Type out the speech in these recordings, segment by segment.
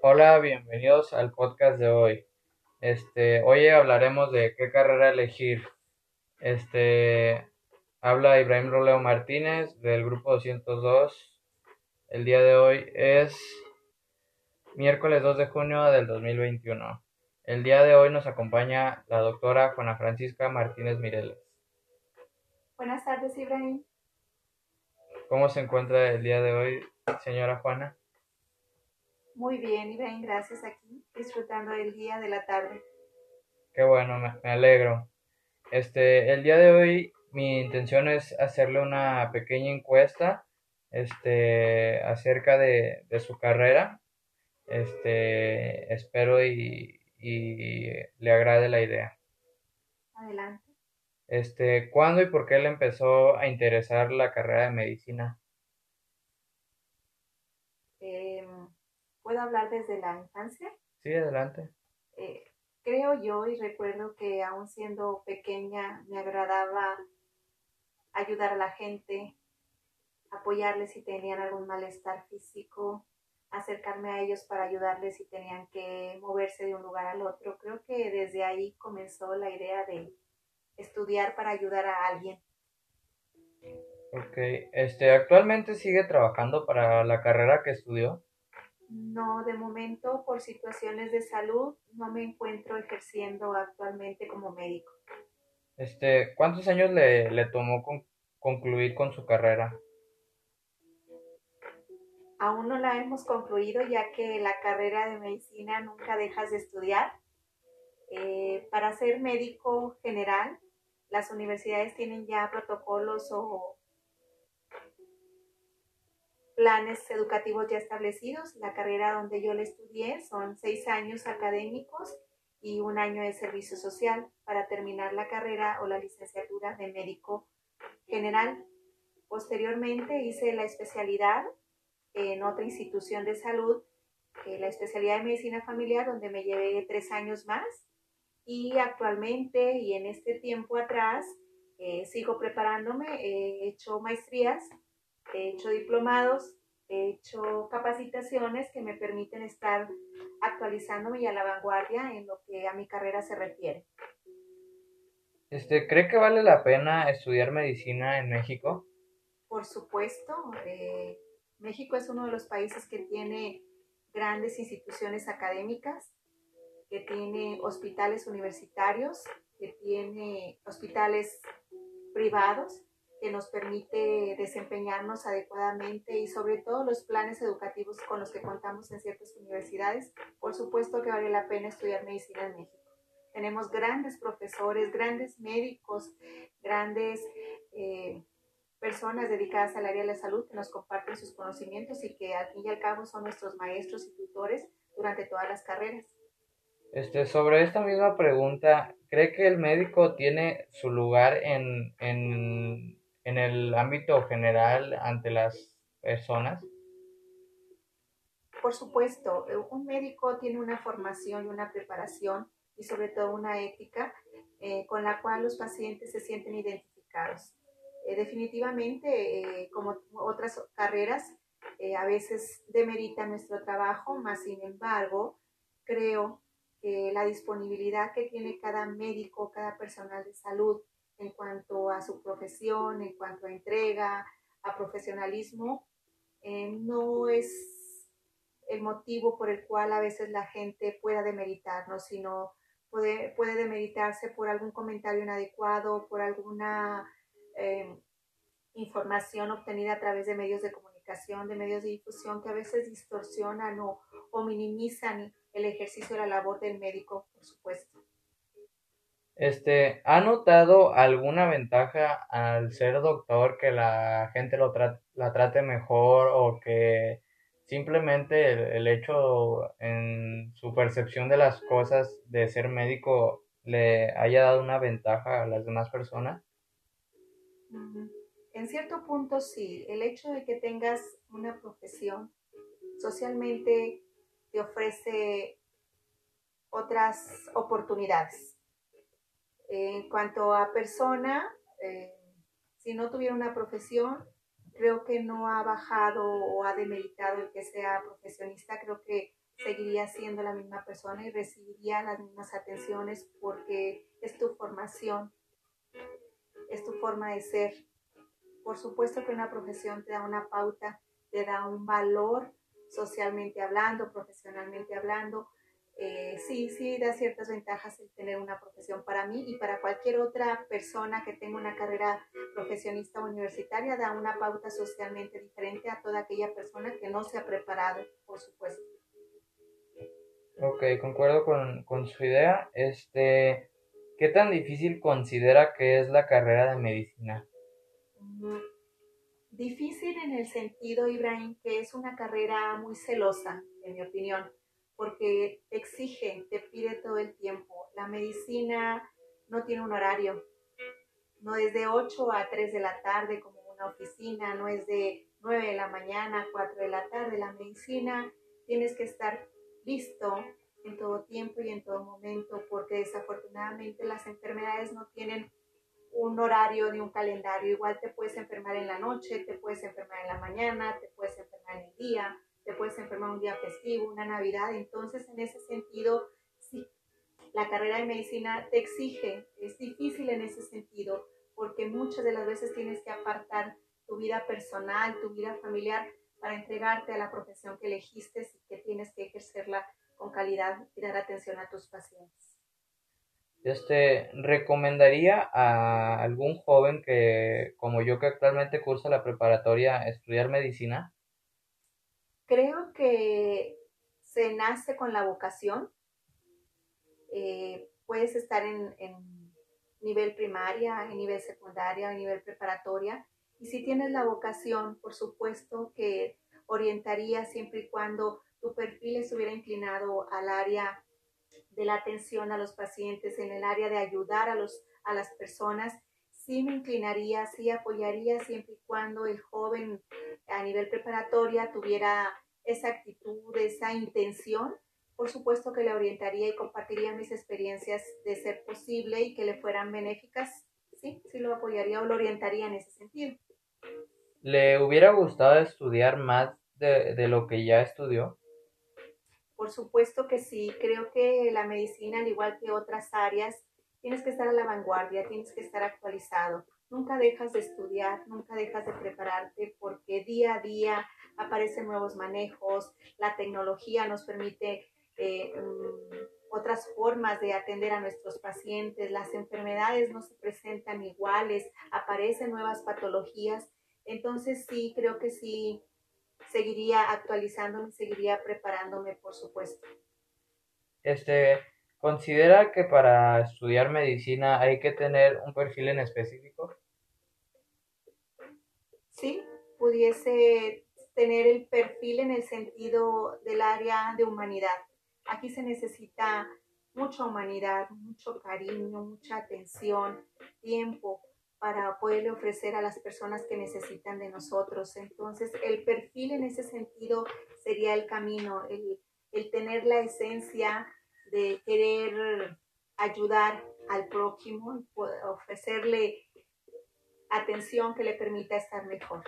Hola, bienvenidos al podcast de hoy. Este, hoy hablaremos de qué carrera elegir. Este, habla Ibrahim Roleo Martínez del grupo 202. El día de hoy es miércoles 2 de junio del 2021. El día de hoy nos acompaña la doctora Juana Francisca Martínez Mireles. Buenas tardes, Ibrahim. ¿Cómo se encuentra el día de hoy, señora Juana? Muy bien, Ibrahim, gracias aquí, disfrutando del día, de la tarde. Qué bueno, me, alegro. Este, el día de hoy mi intención es hacerle una pequeña encuesta este, acerca de, de su carrera. Este, espero y, y le agrade la idea. Adelante. Este, ¿cuándo y por qué le empezó a interesar la carrera de medicina? ¿Puedo hablar desde la infancia? Sí, adelante. Eh, creo yo y recuerdo que aún siendo pequeña me agradaba ayudar a la gente, apoyarles si tenían algún malestar físico, acercarme a ellos para ayudarles si tenían que moverse de un lugar al otro. Creo que desde ahí comenzó la idea de estudiar para ayudar a alguien. Ok, este, ¿actualmente sigue trabajando para la carrera que estudió? No, de momento, por situaciones de salud, no me encuentro ejerciendo actualmente como médico. Este, ¿cuántos años le, le tomó concluir con su carrera? Aún no la hemos concluido ya que la carrera de medicina nunca dejas de estudiar. Eh, para ser médico general, las universidades tienen ya protocolos o planes educativos ya establecidos. La carrera donde yo le estudié son seis años académicos y un año de servicio social para terminar la carrera o la licenciatura de médico general. Posteriormente hice la especialidad en otra institución de salud, la especialidad de medicina familiar, donde me llevé tres años más. Y actualmente y en este tiempo atrás eh, sigo preparándome, he hecho maestrías he hecho diplomados, he hecho capacitaciones que me permiten estar actualizándome y a la vanguardia en lo que a mi carrera se refiere. Este, ¿Cree que vale la pena estudiar medicina en México? Por supuesto. Eh, México es uno de los países que tiene grandes instituciones académicas, que tiene hospitales universitarios, que tiene hospitales privados que nos permite desempeñarnos adecuadamente y sobre todo los planes educativos con los que contamos en ciertas universidades, por supuesto que vale la pena estudiar medicina en México. Tenemos grandes profesores, grandes médicos, grandes eh, personas dedicadas al área de la salud que nos comparten sus conocimientos y que al fin y al cabo son nuestros maestros y tutores durante todas las carreras. Este, sobre esta misma pregunta, ¿cree que el médico tiene su lugar en, en en el ámbito general ante las personas? Por supuesto, un médico tiene una formación y una preparación y sobre todo una ética eh, con la cual los pacientes se sienten identificados. Eh, definitivamente, eh, como otras carreras, a veces demerita nuestro trabajo, más sin embargo, creo que la disponibilidad que tiene cada médico, cada personal de salud en cuanto a su profesión, en cuanto a entrega, a profesionalismo, eh, no es el motivo por el cual a veces la gente pueda demeritarnos, sino puede, puede demeritarse por algún comentario inadecuado, por alguna eh, información obtenida a través de medios de comunicación, de medios de difusión que a veces distorsionan o, o minimizan el ejercicio de la labor del médico, por supuesto. Este, ¿ha notado alguna ventaja al ser doctor que la gente lo la trate mejor o que simplemente el, el, hecho en su percepción de las cosas de ser médico le haya dado una ventaja a las demás personas? En cierto punto sí, el hecho de que tengas una profesión socialmente te ofrece otras oportunidades en cuanto a persona, eh, si no tuviera una profesión, creo que no ha bajado o ha demeritado el que sea profesionista. Creo que seguiría siendo la misma persona y recibiría las mismas atenciones porque es tu formación, es tu forma de ser. Por supuesto que una profesión te da una pauta, te da un valor socialmente hablando, profesionalmente hablando, eh, sí, sí da ciertas ventajas el tener una profesión para mí y para cualquier otra persona que tenga una carrera profesionista universitaria, da una pauta socialmente diferente a toda aquella persona que no se ha preparado, por supuesto. Ok, concuerdo con, con su idea. Este, ¿Qué tan difícil considera que es la carrera de medicina? Mm, difícil en el sentido, Ibrahim, que es una carrera muy celosa, en mi opinión porque exige, te pide todo el tiempo. La medicina no tiene un horario, no es de 8 a 3 de la tarde como una oficina, no es de 9 de la mañana a 4 de la tarde. La medicina tienes que estar listo en todo tiempo y en todo momento, porque desafortunadamente las enfermedades no tienen un horario ni un calendario. Igual te puedes enfermar en la noche, te puedes enfermar en la mañana, te puedes enfermar en el día te puedes enfermar un día festivo, una Navidad. Entonces, en ese sentido, sí, la carrera de medicina te exige, es difícil en ese sentido, porque muchas de las veces tienes que apartar tu vida personal, tu vida familiar, para entregarte a la profesión que elegiste y que tienes que ejercerla con calidad y dar atención a tus pacientes. Este, ¿recomendaría a algún joven que, como yo que actualmente cursa la preparatoria, estudiar medicina? Creo que se nace con la vocación. Eh, puedes estar en, nivel primaria, en nivel secundaria, en nivel preparatoria. Y si tienes la vocación, por supuesto que orientaría siempre y cuando tu perfil estuviera inclinado al área de la atención a los pacientes, en el área de ayudar a, los, a las personas, sí me inclinaría, sí apoyaría siempre y cuando el joven a nivel preparatoria tuviera esa actitud, esa intención, por supuesto que le orientaría y compartiría mis experiencias de ser posible y que le fueran benéficas, sí, sí lo apoyaría o lo orientaría en ese sentido. ¿Le hubiera gustado estudiar más de, de lo que ya estudió? Por supuesto que sí, creo que la medicina, al igual que otras áreas, tienes que estar a la vanguardia, tienes que estar actualizado. Nunca dejas de estudiar, nunca dejas de prepararte porque día a día aparecen nuevos manejos, la tecnología nos permite eh, mm, otras formas de atender a nuestros pacientes, las enfermedades no se presentan iguales, aparecen nuevas patologías. Entonces sí, creo que sí, seguiría actualizándome, seguiría preparándome, por supuesto. Este, ¿Considera que para estudiar medicina hay que tener un perfil en específico? Sí, pudiese tener el perfil en el sentido del área de humanidad. Aquí se necesita mucha humanidad, mucho cariño, mucha atención, tiempo para poderle ofrecer a las personas que necesitan de nosotros. Entonces, el perfil en ese sentido sería el camino, el, el tener la esencia de querer ayudar al prójimo, ofrecerle atención que le permita estar mejor.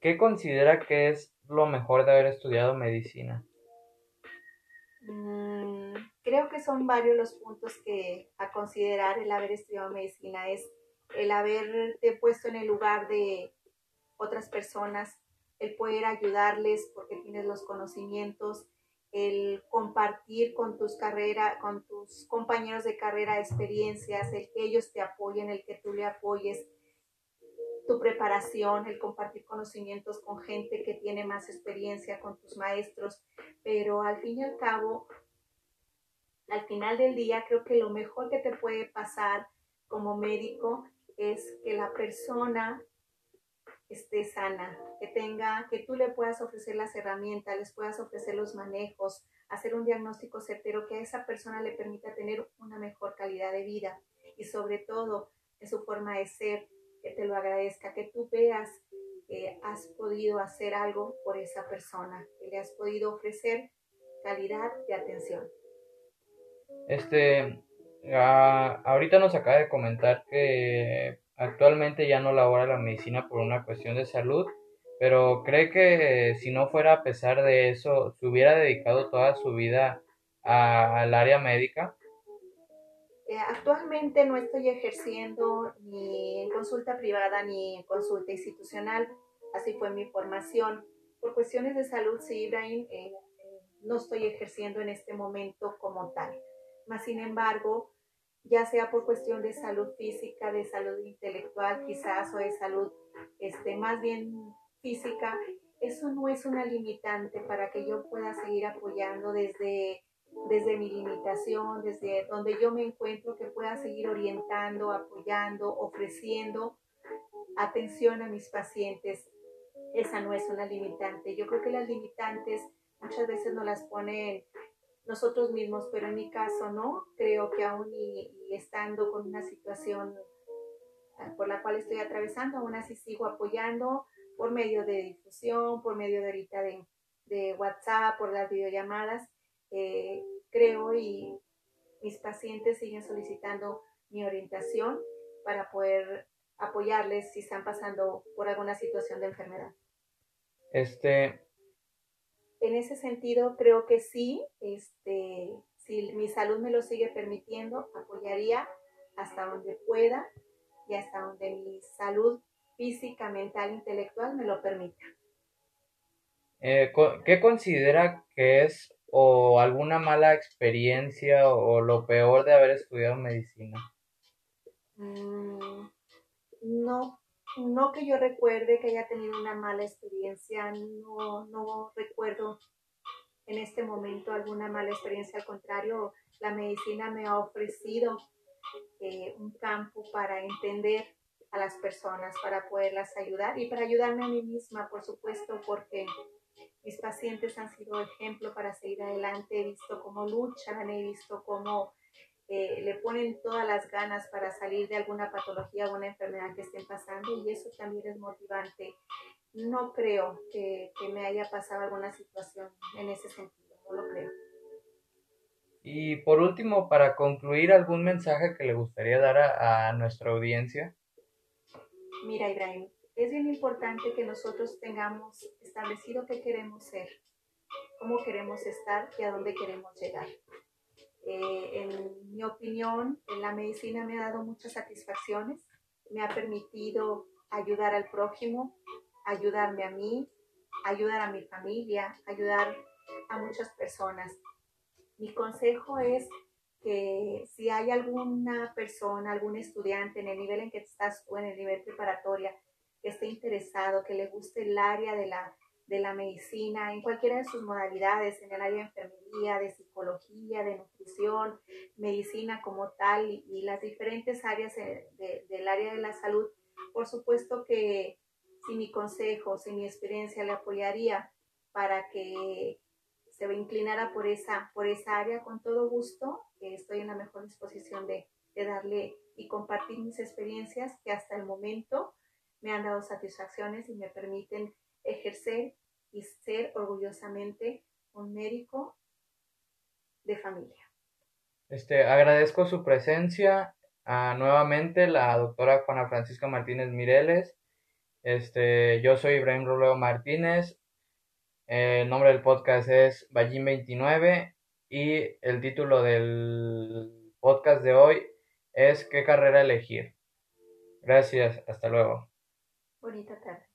¿Qué considera que es lo mejor de haber estudiado medicina? Mm, creo que son varios los puntos que a considerar el haber estudiado medicina. Es el haberte puesto en el lugar de otras personas, el poder ayudarles porque tienes los conocimientos, el compartir con tus carreras, con tus compañeros de carrera experiencias, el que ellos te apoyen, el que tú le apoyes, tu preparación, el compartir conocimientos con gente que tiene más experiencia, con tus maestros, pero al fin y al cabo, al final del día, creo que lo mejor que te puede pasar como médico es que la persona esté sana, que tenga, que tú le puedas ofrecer las herramientas, les puedas ofrecer los manejos, hacer un diagnóstico certero que a esa persona le permita tener una mejor calidad de vida y sobre todo en su forma de ser, que te lo agradezca, que tú veas que has podido hacer algo por esa persona, que le has podido ofrecer calidad de atención. Este, ahorita nos acaba de comentar que actualmente ya no labora la medicina por una cuestión de salud, pero cree que si no fuera a pesar de eso, se hubiera dedicado toda su vida al área médica. Eh, actualmente no estoy ejerciendo ni en consulta privada ni en consulta institucional, así fue mi formación. Por cuestiones de salud, sí, Ibrahim, eh, no estoy ejerciendo en este momento como tal. Mas, sin embargo, ya sea por cuestión de salud física, de salud intelectual quizás o de salud este, más bien física, eso no es una limitante para que yo pueda seguir apoyando desde desde mi limitación, desde donde yo me encuentro, que pueda seguir orientando, apoyando, ofreciendo atención a mis pacientes. Esa no es una limitante. Yo creo que las limitantes muchas veces nos las ponen nosotros mismos, pero en mi caso no. Creo que aún y, estando con una situación ah, por la cual estoy atravesando, aún así sigo apoyando por medio de difusión, por medio de ahorita de, de WhatsApp, por las videollamadas eh, creo y mis pacientes siguen solicitando mi orientación para poder apoyarles si están pasando por alguna situación de enfermedad. Este. En ese sentido, creo que sí, este, si mi salud me lo sigue permitiendo, apoyaría hasta donde pueda y hasta donde mi salud física, mental, intelectual me lo permita. Eh, ¿Qué considera que es o alguna mala experiencia o, lo peor de haber estudiado medicina? Mm, no, no que yo recuerde que haya tenido una mala experiencia, no, no recuerdo en este momento alguna mala experiencia, al contrario, la medicina me ha ofrecido eh, un campo para entender a las personas, para poderlas ayudar y para ayudarme a mí misma, por supuesto, porque mis pacientes han sido ejemplo para seguir adelante, he visto cómo luchan, he visto cómo eh, le ponen todas las ganas para salir de alguna patología o una enfermedad que estén pasando y eso también es motivante. No creo que, me haya pasado alguna situación en ese sentido, no lo creo. Y por último, para concluir, ¿algún mensaje que le gustaría dar a, a nuestra audiencia? Mira, Ibrahim, es bien importante que nosotros tengamos establecido qué queremos ser, cómo queremos estar y a dónde queremos llegar. Eh, en mi opinión, la medicina me ha dado muchas satisfacciones, me ha permitido ayudar al prójimo, ayudarme a mí, ayudar a mi familia, ayudar a muchas personas. Mi consejo es que si hay alguna persona, algún estudiante en el nivel en que estás o en el nivel preparatoria que esté interesado, que le guste el área de la, de la medicina, en cualquiera de sus modalidades, en el área de enfermería, de psicología, de nutrición, medicina como tal y, las diferentes áreas del área de la salud, por supuesto que si mi consejo, si mi experiencia le apoyaría para que se inclinara por esa, por esa área, con todo gusto, estoy en la mejor disposición de, de darle y compartir mis experiencias que hasta el momento me han dado satisfacciones y me permiten ejercer y ser orgullosamente un médico de familia. Este, agradezco su presencia a, nuevamente la doctora Juana Francisca Martínez Mireles. Este, yo soy Ibrahim Roleo Martínez. El nombre del podcast es Ballín 29 y el título del podcast de hoy es ¿Qué carrera elegir? Gracias, hasta luego. Bonita tarde.